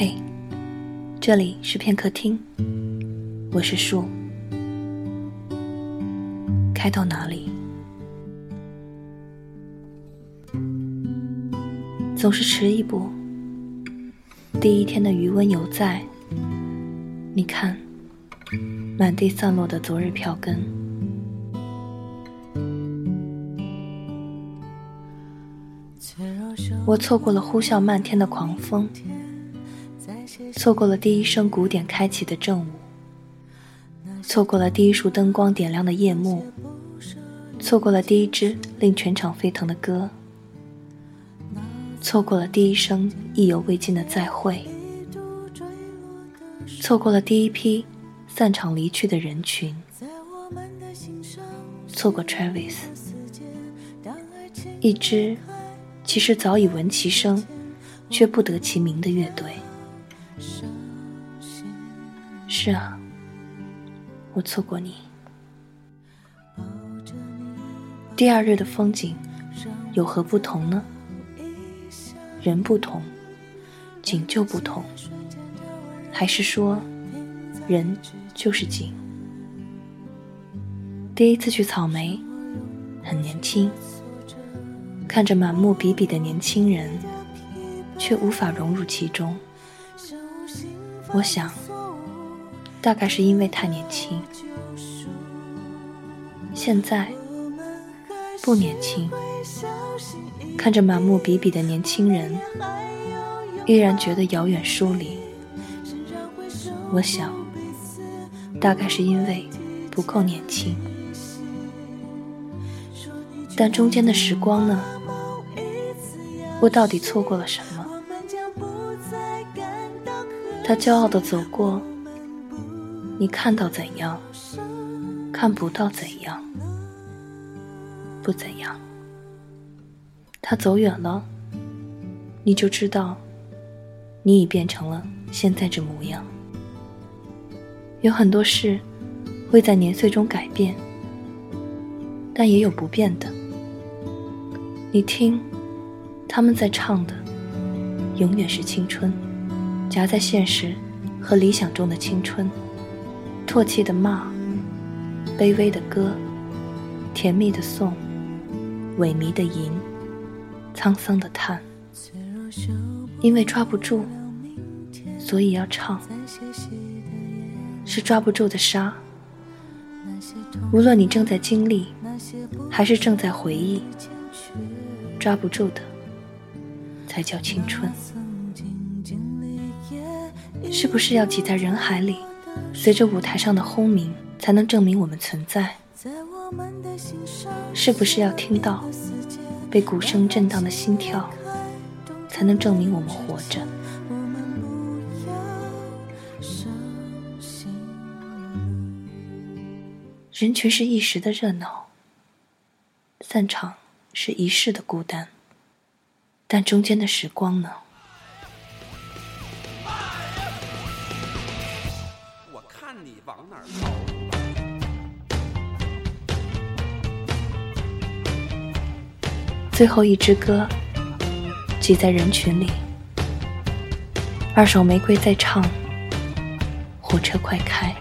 嘿，这里是片刻听，我是树。开到哪里？总是迟一步。第一天的余温犹在，你看，满地散落的昨日票根。我错过了呼啸漫天的狂风，错过了第一声鼓点开启的正午，错过了第一束灯光点亮的夜幕，错过了第一支令全场沸腾的歌，错过了第一声意犹未尽的再会，错过了第一批散场离去的人群，错过 Travis，一支。其实早已闻其声，却不得其名的乐队。是啊，我错过你。第二日的风景有何不同呢？人不同，景就不同，还是说，人就是景？第一次去草莓，很年轻。看着满目比比的年轻人，却无法融入其中。我想，大概是因为太年轻。现在不年轻，看着满目比比的年轻人，依然觉得遥远疏离。我想，大概是因为不够年轻。但中间的时光呢？我到底错过了什么？他骄傲的走过，你看到怎样？看不到怎样？不怎样？他走远了，你就知道，你已变成了现在这模样。有很多事会在年岁中改变，但也有不变的。你听。他们在唱的，永远是青春，夹在现实和理想中的青春，唾弃的骂，卑微的歌，甜蜜的颂，萎靡的吟，沧桑的叹。因为抓不住，所以要唱，是抓不住的沙。无论你正在经历，还是正在回忆，抓不住的。才叫青春，是不是要挤在人海里，随着舞台上的轰鸣，才能证明我们存在？是不是要听到被鼓声震荡的心跳，才能证明我们活着？人群是一时的热闹，散场是一世的孤单。但中间的时光呢？哪儿！最后一支歌，挤在人群里，二手玫瑰在唱，火车快开。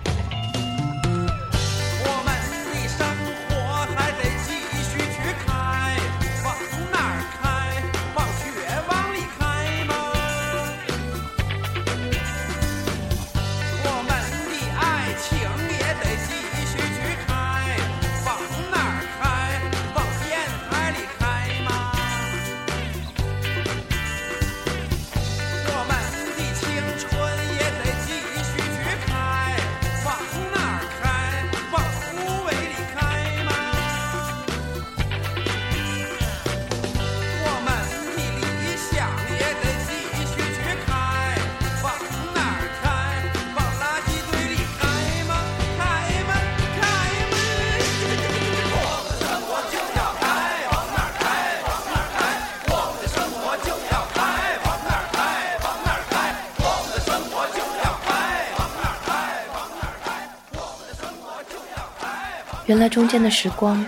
原来中间的时光，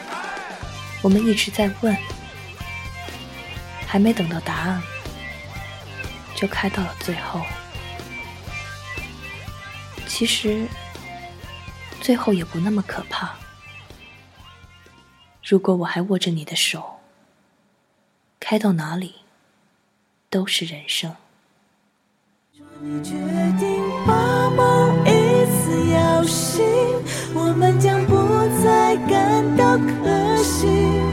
我们一直在问，还没等到答案，就开到了最后。其实，最后也不那么可怕。如果我还握着你的手，开到哪里都是人生。你决定把梦一次摇醒，我们将心。